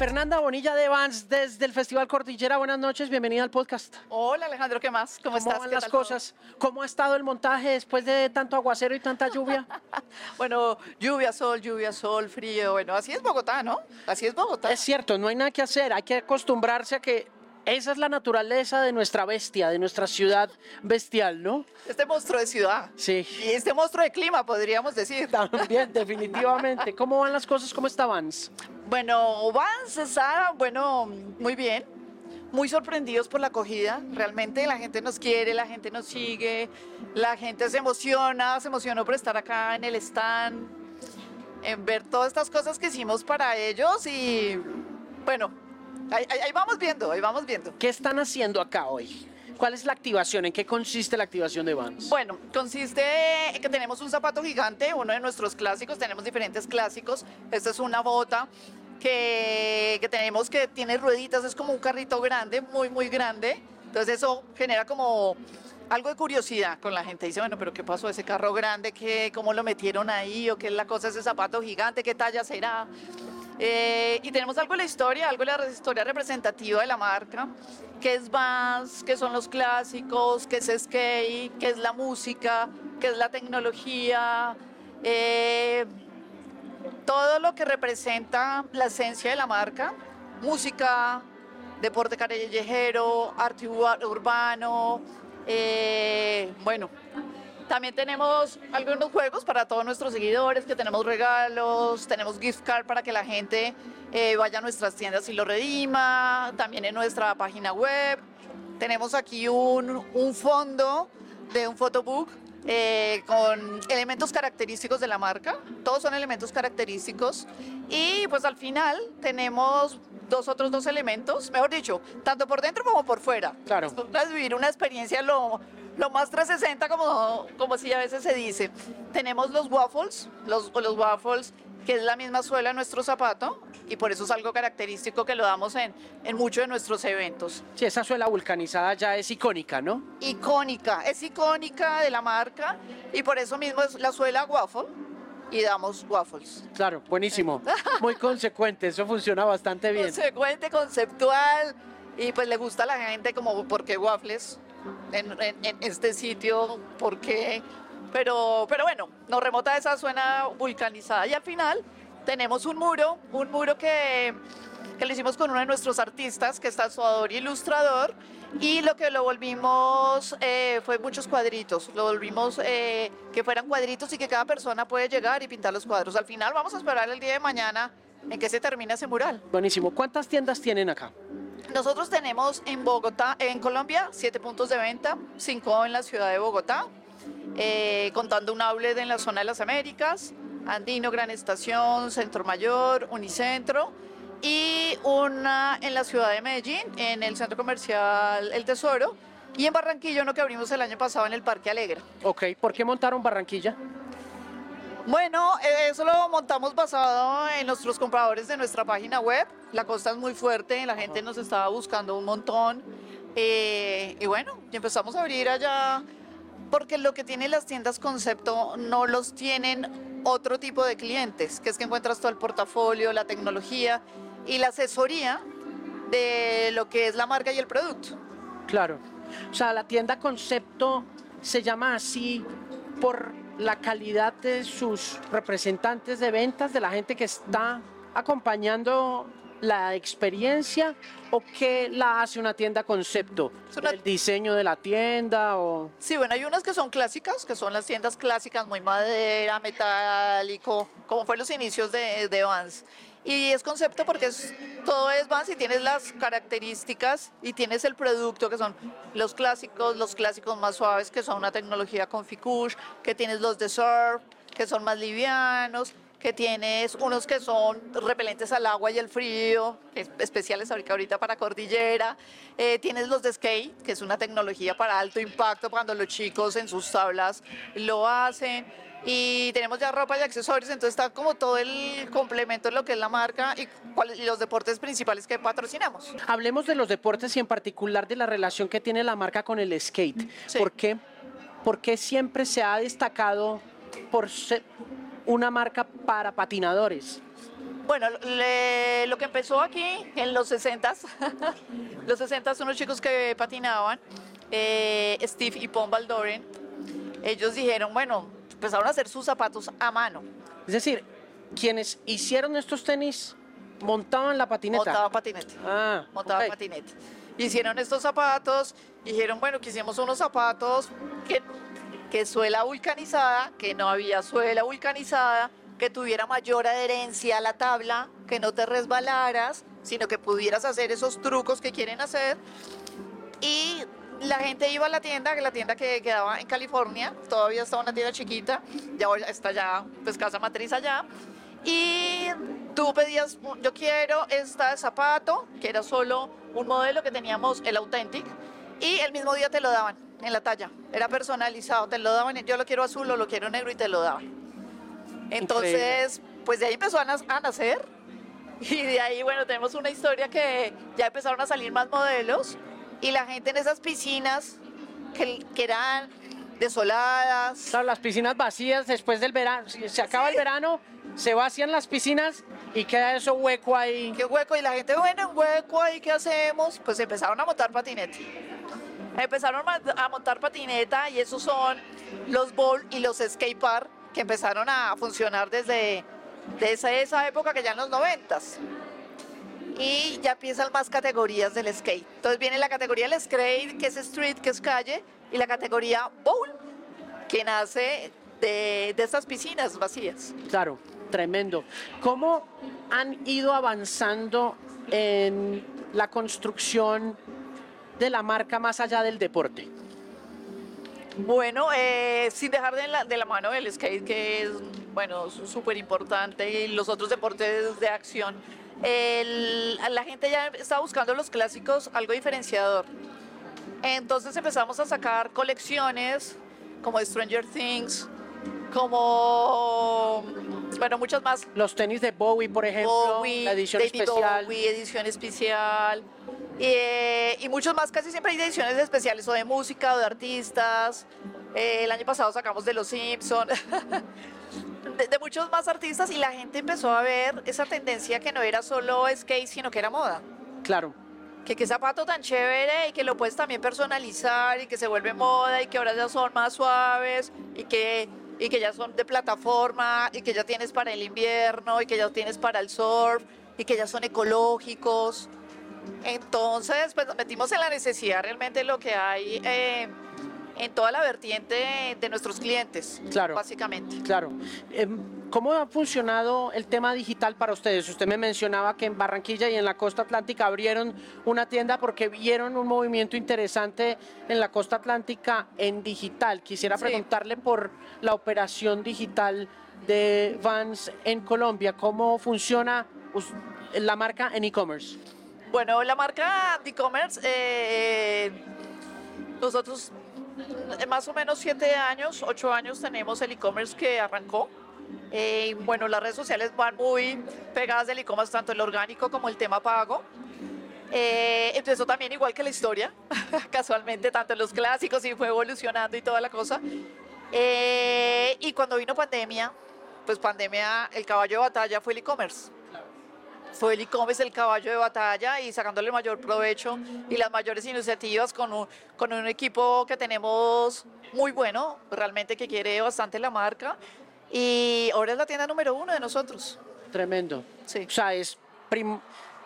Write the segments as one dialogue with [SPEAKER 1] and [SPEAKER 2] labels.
[SPEAKER 1] Fernanda Bonilla de Vans desde el Festival Cordillera. Buenas noches, bienvenida al podcast.
[SPEAKER 2] Hola Alejandro, ¿qué más? ¿Cómo,
[SPEAKER 1] ¿Cómo
[SPEAKER 2] estás?
[SPEAKER 1] van
[SPEAKER 2] ¿Qué
[SPEAKER 1] las
[SPEAKER 2] tal todo?
[SPEAKER 1] cosas? ¿Cómo ha estado el montaje después de tanto aguacero y tanta lluvia?
[SPEAKER 2] Bueno, lluvia, sol, lluvia, sol, frío. Bueno, así es Bogotá, ¿no? Así es Bogotá.
[SPEAKER 1] es cierto, no hay nada que hacer, hay que acostumbrarse a que esa es la naturaleza de nuestra bestia, de nuestra ciudad bestial, ¿no?
[SPEAKER 2] Este monstruo de ciudad.
[SPEAKER 1] Sí.
[SPEAKER 2] Y este monstruo de clima, podríamos decir.
[SPEAKER 1] También, definitivamente. ¿Cómo van las cosas? ¿Cómo está Vans?
[SPEAKER 2] Bueno, Vans está, bueno, muy bien. Muy sorprendidos por la acogida. Realmente la gente nos quiere, la gente nos sigue, la gente se emociona, se emocionó por estar acá en el stand, en ver todas estas cosas que hicimos para ellos y bueno, ahí vamos viendo, ahí vamos viendo.
[SPEAKER 1] ¿Qué están haciendo acá hoy? ¿Cuál es la activación? ¿En qué consiste la activación de Vans?
[SPEAKER 2] Bueno, consiste en que tenemos un zapato gigante, uno de nuestros clásicos, tenemos diferentes clásicos. Esta es una bota que, que tenemos que tiene rueditas, es como un carrito grande, muy, muy grande. Entonces eso genera como algo de curiosidad con la gente. Dice, bueno, pero ¿qué pasó ese carro grande? ¿Qué, ¿Cómo lo metieron ahí? ¿O qué es la cosa ese zapato gigante? ¿Qué talla será? Eh, y tenemos algo de la historia, algo de la historia representativa de la marca, que es Vans, que son los clásicos, que es skate, que es la música, que es la tecnología, eh, todo lo que representa la esencia de la marca, música, deporte callejero, arte ur- urbano, eh, bueno, también tenemos algunos juegos para todos nuestros seguidores, que tenemos regalos, tenemos gift card para que la gente eh, vaya a nuestras tiendas y lo redima, también en nuestra página web. Tenemos aquí un, un fondo de un photobook eh, con elementos característicos de la marca. Todos son elementos característicos. Y pues al final tenemos dos otros dos elementos, mejor dicho, tanto por dentro como por fuera.
[SPEAKER 1] Claro.
[SPEAKER 2] Es vivir una experiencia lo, lo más 360 como, como si a veces se dice. Tenemos los waffles, los, los waffles, que es la misma suela de nuestro zapato y por eso es algo característico que lo damos en, en muchos de nuestros eventos.
[SPEAKER 1] Sí, esa suela vulcanizada ya es icónica, ¿no?
[SPEAKER 2] Icónica, es icónica de la marca y por eso mismo es la suela waffle y damos waffles.
[SPEAKER 1] Claro, buenísimo. Muy consecuente, eso funciona bastante bien.
[SPEAKER 2] Consecuente, conceptual y pues le gusta a la gente como por qué waffles en, en- en este sitio, por qué. Pero, pero bueno, nos remota esa suena vulcanizada y al final tenemos un muro, un muro que, que lo hicimos con uno de nuestros artistas que es tatuador y ilustrador y lo que lo volvimos eh, fue muchos cuadritos, lo volvimos eh, que fueran cuadritos y que cada persona puede llegar y pintar los cuadros. Al final vamos a esperar el día de mañana en que se termine ese mural.
[SPEAKER 1] Buenísimo. ¿Cuántas tiendas tienen acá?
[SPEAKER 2] Nosotros tenemos en Bogotá, en Colombia, siete puntos de venta, cinco en la ciudad de Bogotá, eh, contando un outlet en la zona de las Américas, Andino, Gran Estación, Centro Mayor, Unicentro, y una en la ciudad de Medellín, en el centro comercial El Tesoro, y en Barranquilla, uno que abrimos el año pasado en el Parque Alegra.
[SPEAKER 1] Ok, ¿por qué montaron Barranquilla?
[SPEAKER 2] Bueno, eh, eso lo montamos basado en nuestros compradores de nuestra página web. La costa es muy fuerte, la gente nos estaba buscando un montón. eh, y bueno, y empezamos a abrir allá, porque lo que tienen las tiendas concepto no los tienen otro tipo de clientes, que es que encuentras todo el portafolio, la tecnología y la asesoría de lo que es la marca y el producto.
[SPEAKER 1] Claro. O sea, la tienda concepto se llama así por la calidad de sus representantes de ventas, de la gente que está acompañando la experiencia o qué la hace una tienda concepto?
[SPEAKER 2] Una-
[SPEAKER 1] ¿El diseño de la tienda o...?
[SPEAKER 2] Sí, bueno, hay unas que son clásicas, que son las tiendas clásicas, muy madera, metálico, como fue los inicios de, de Vans. Y es concepto porque es, todo es Vans y tienes las características y tienes el producto que son los clásicos, los clásicos más suaves que son una tecnología con Ficush, que tienes los de surf, que son más livianos, que tienes unos que son repelentes al agua y el frío, es- especiales ahorita, ahorita para cordillera. Eh, tienes los de skate, que es una tecnología para alto impacto cuando los chicos en sus tablas lo hacen. Y tenemos ya ropa y accesorios, entonces está como todo el complemento de lo que es la marca y los deportes principales que patrocinamos.
[SPEAKER 1] Hablemos de los deportes y en particular de la relación que tiene la marca con el skate.
[SPEAKER 2] Sí.
[SPEAKER 1] ¿Por qué? Porque siempre se ha destacado por ser una marca para patinadores.
[SPEAKER 2] Bueno, le- lo que empezó aquí en los 60s, los 60s, unos chicos que patinaban, eh, Steve y Paul Baldoren, ellos dijeron, bueno, empezaron a hacer sus zapatos a mano,
[SPEAKER 1] Es decir, quienes hicieron estos tenis montaban la patineta.
[SPEAKER 2] montaban patinete.
[SPEAKER 1] Ah,
[SPEAKER 2] montaba
[SPEAKER 1] ok.
[SPEAKER 2] patinete. Hicieron estos zapatos, dijeron, bueno, quisimos unos zapatos que, que suela vulcanizada, que no había suela vulcanizada, que tuviera mayor adherencia a la tabla, que no te resbalaras, sino que pudieras hacer esos trucos que quieren hacer. Y la gente iba a la tienda, que la tienda que quedaba en California, todavía estaba una tienda chiquita, ya está ya, pues casa matriz allá. Y tú pedías, yo quiero esta zapato, que era solo un modelo que teníamos, el Authentic, y el mismo día te lo daban en la talla. Era personalizado, te lo daban, yo lo quiero azul o lo quiero negro y te lo daban. Entonces, pues de ahí empezó a, a nacer. Y de ahí, bueno, tenemos una historia que ya empezaron a salir más modelos y la gente en esas piscinas que, que eran desoladas,
[SPEAKER 1] Claro, las piscinas vacías después del verano. Si se acaba el verano, se vacían las piscinas y queda eso hueco ahí.
[SPEAKER 2] qué hueco, y la gente, bueno, en hueco ahí, ¿qué hacemos? Pues empezaron a montar patinete. Empezaron a montar patineta y esos son los bowl y los skate park que empezaron a funcionar desde, desde esa época que ya en los noventas. Y ya empiezan más categorías del skate. Entonces viene la categoría del skate, que es street, que es calle, y la categoría bowl, que nace de, de estas piscinas vacías.
[SPEAKER 1] Claro, tremendo. ¿Cómo han ido avanzando en la construcción de la marca más allá del deporte?
[SPEAKER 2] Bueno, eh, sin dejar de la, de la mano el skate, que es bueno súper importante, y los otros deportes de acción. El- la gente ya está buscando los clásicos algo diferenciador. Entonces empezamos a sacar colecciones como Stranger Things, como, bueno, muchas más.
[SPEAKER 1] Los tenis de Bowie, por ejemplo,
[SPEAKER 2] Bowie,
[SPEAKER 1] la edición
[SPEAKER 2] David
[SPEAKER 1] especial.
[SPEAKER 2] Bowie, edición especial. Eh, y muchos más, casi siempre hay ediciones especiales o de música o de artistas. Eh, el año pasado sacamos de Los Simpson. de, de muchos más artistas y la gente empezó a ver esa tendencia que no era solo skate, sino que era moda.
[SPEAKER 1] Claro,
[SPEAKER 2] Que qué zapato tan chévere y que lo puedes también personalizar y que se vuelve moda y que ahora ya son más suaves y que, y que ya son de plataforma y que ya tienes para el invierno y que ya tienes para el surf y que ya son ecológicos. Entonces, pues nos metimos en la necesidad realmente lo que hay eh, en toda la vertiente de nuestros clientes,
[SPEAKER 1] Claro.
[SPEAKER 2] básicamente.
[SPEAKER 1] claro. Em, ¿Cómo ha funcionado el tema digital para ustedes? Usted me mencionaba que en Barranquilla y en la costa atlántica abrieron una tienda porque vieron un movimiento interesante en la costa atlántica en digital. Quisiera
[SPEAKER 2] Sí.
[SPEAKER 1] preguntarle por la operación digital de Vans en Colombia. ¿Cómo funciona la marca en e-commerce?
[SPEAKER 2] Bueno, la marca de e-commerce, eh, nosotros en más o menos siete años, ocho años tenemos el e-commerce que arrancó. Eh, bueno, las redes sociales van muy pegadas del e-commerce, tanto el orgánico como el tema pago. Eh, empezó también igual que la historia, casualmente, tanto en los clásicos y fue evolucionando y toda la cosa. Eh, y cuando vino pandemia, pues pandemia, el caballo de batalla fue el e-commerce fue el e-commerce el caballo de batalla y sacándole el mayor provecho y las mayores iniciativas con un, con un equipo que tenemos muy bueno, realmente que quiere bastante la marca y ahora es la tienda número uno de nosotros.
[SPEAKER 1] Tremendo.
[SPEAKER 2] Sí.
[SPEAKER 1] O sea, es, prim-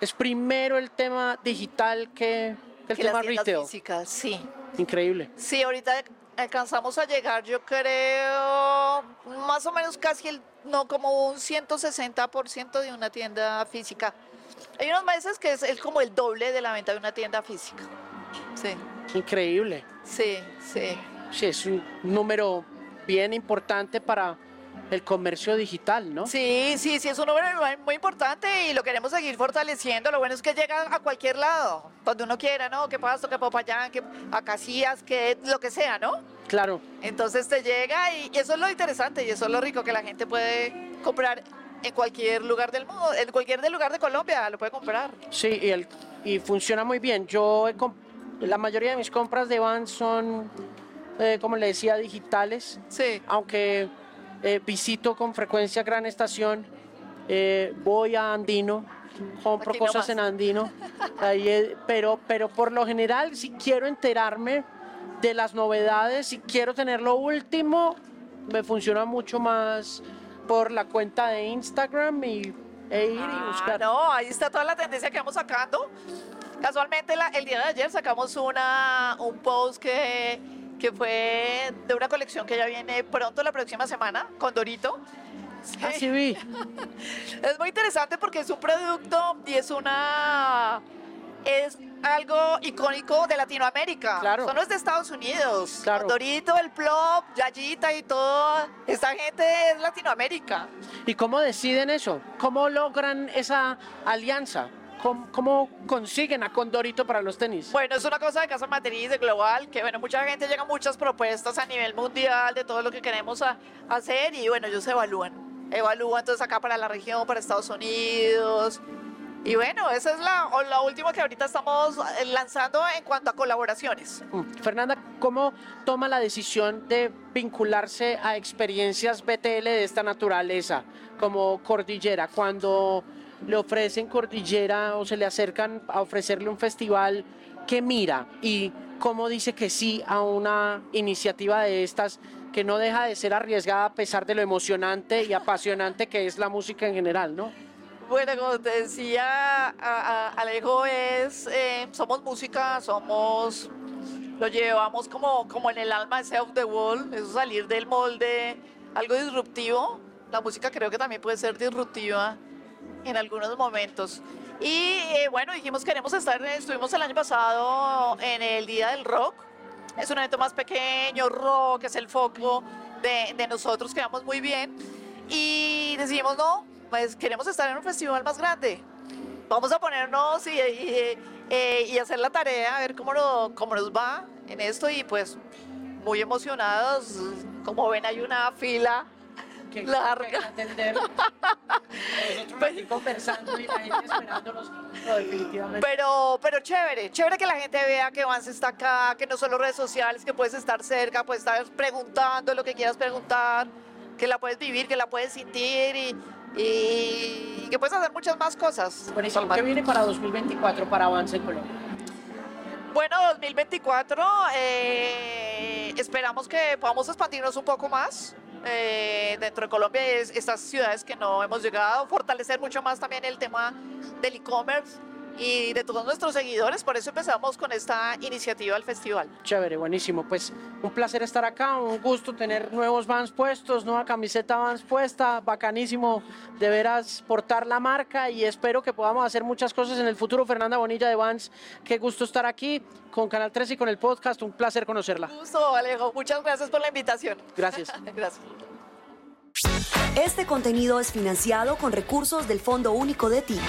[SPEAKER 1] es primero el tema digital que, el
[SPEAKER 2] Que las
[SPEAKER 1] tema
[SPEAKER 2] tiendas
[SPEAKER 1] retail.
[SPEAKER 2] físicas, sí.
[SPEAKER 1] Increíble.
[SPEAKER 2] Sí, ahorita alcanzamos a llegar, yo creo, más o menos casi el, no, como un 160% de una tienda física. Hay unos meses que es, es como el doble de la venta de una tienda física. Sí,
[SPEAKER 1] Increíble.
[SPEAKER 2] sí, sí.
[SPEAKER 1] Sí, es un número bien importante para el comercio digital, ¿no?
[SPEAKER 2] Sí, sí, sí, es un número muy- importante y lo queremos seguir fortaleciendo. Lo bueno es que llega a cualquier lado, donde uno quiera, ¿no? Que Pasto, que Popayán, que a Casillas, que lo que sea, ¿no?
[SPEAKER 1] Claro,
[SPEAKER 2] Entonces te llega y, y eso es lo interesante y eso es lo rico que la gente puede comprar en cualquier lugar del mundo, en cualquier lugar de Colombia lo puede comprar.
[SPEAKER 1] sí, y, el, y funciona muy bien. Yo, he la mayoría de mis compras de Vans son, eh, como le decía, digitales,
[SPEAKER 2] Sí,
[SPEAKER 1] aunque eh, visito con frecuencia Gran Estación, eh, voy a Andino, compro
[SPEAKER 2] Aquí
[SPEAKER 1] cosas
[SPEAKER 2] nomás.
[SPEAKER 1] en Andino, ahí, eh, pero, pero por lo general si quiero enterarme de las novedades, si quiero tener lo último, me funciona mucho más por la cuenta de Instagram y, e ir y
[SPEAKER 2] Ah,
[SPEAKER 1] buscar.
[SPEAKER 2] no, ahí está toda la tendencia que vamos sacando. Casualmente la- el día de ayer sacamos una, un post que, que fue de una colección que ya viene pronto la próxima semana con Dorito.
[SPEAKER 1] Ah, sí vi.
[SPEAKER 2] Es muy interesante porque es un producto y es una es algo icónico de Latinoamérica.
[SPEAKER 1] Claro.
[SPEAKER 2] Son los de Estados Unidos.
[SPEAKER 1] Claro.
[SPEAKER 2] Dorito, el Plop, Yayita y todo. Esta gente es Latinoamérica.
[SPEAKER 1] ¿Y cómo deciden eso? ¿Cómo logran esa alianza? ¿Cómo, cómo consiguen a Condorito para los tenis?
[SPEAKER 2] Bueno, es una cosa de Casa Matriz, de Global, que bueno, mucha gente llega muchas propuestas a nivel mundial de todo lo que queremos a- hacer y bueno, ellos evalúan. Evalúan entonces acá para la región, para Estados Unidos. Y bueno, esa es la, la última que ahorita estamos eh, lanzando en cuanto a colaboraciones.
[SPEAKER 1] Mm. Fernanda, ¿cómo toma la decisión de vincularse a experiencias BTL de esta naturaleza, como Cordillera, cuando le ofrecen Cordillera o se le acercan a ofrecerle un festival, ¿qué mira? Y cómo dice que sí a una iniciativa de estas que no deja de ser arriesgada a pesar de lo emocionante y apasionante que es la música en general, ¿no?
[SPEAKER 2] Bueno, como te decía, Alejo, es, eh, somos música, somos, lo llevamos como, como en el alma ese off the wall, eso salir del molde, algo disruptivo. La música creo que también puede ser disruptiva en algunos momentos. Y eh, bueno, dijimos queremos estar, estuvimos el año pasado en el Día del Rock. Es un evento más pequeño, rock, es el foco de, de nosotros, quedamos muy bien. Y decidimos, no, pues queremos estar en un festival más grande. Vamos a ponernos y, y- eh, y hacer la tarea, a ver cómo, no- cómo nos va en esto. Y pues muy emocionados. Como ven, hay una fila
[SPEAKER 1] que
[SPEAKER 2] Larga.
[SPEAKER 1] que atender. Nosotros aquí conversando y la gente esperándonos. No, definitivamente.
[SPEAKER 2] Pero, pero chévere, chévere que la gente vea que Vance está acá, que no solo redes sociales, que puedes estar cerca, puedes estar preguntando lo que quieras preguntar, que la puedes vivir, que la puedes sentir y, y que puedes hacer muchas más cosas.
[SPEAKER 1] ¿Qué viene para 2024 para Avance en Colombia?
[SPEAKER 2] Bueno, 2024, eh, esperamos que podamos expandirnos un poco más eh, dentro de Colombia, es, estas ciudades que no hemos llegado, fortalecer mucho más también el tema del e-commerce y de todos nuestros seguidores, por eso empezamos con esta iniciativa del festival.
[SPEAKER 1] Chévere, buenísimo. Pues un placer estar acá, un gusto tener nuevos Vans puestos, nueva camiseta Vans puesta, bacanísimo de veras portar la marca y espero que podamos hacer muchas cosas en el futuro. Fernanda Bonilla de Vans, qué gusto estar aquí con Canal 3 y con el podcast, un placer conocerla.
[SPEAKER 2] Gusto, Alejo, muchas gracias por la invitación.
[SPEAKER 1] Gracias.
[SPEAKER 2] gracias.
[SPEAKER 3] Este contenido es financiado con recursos del Fondo Único de Ti.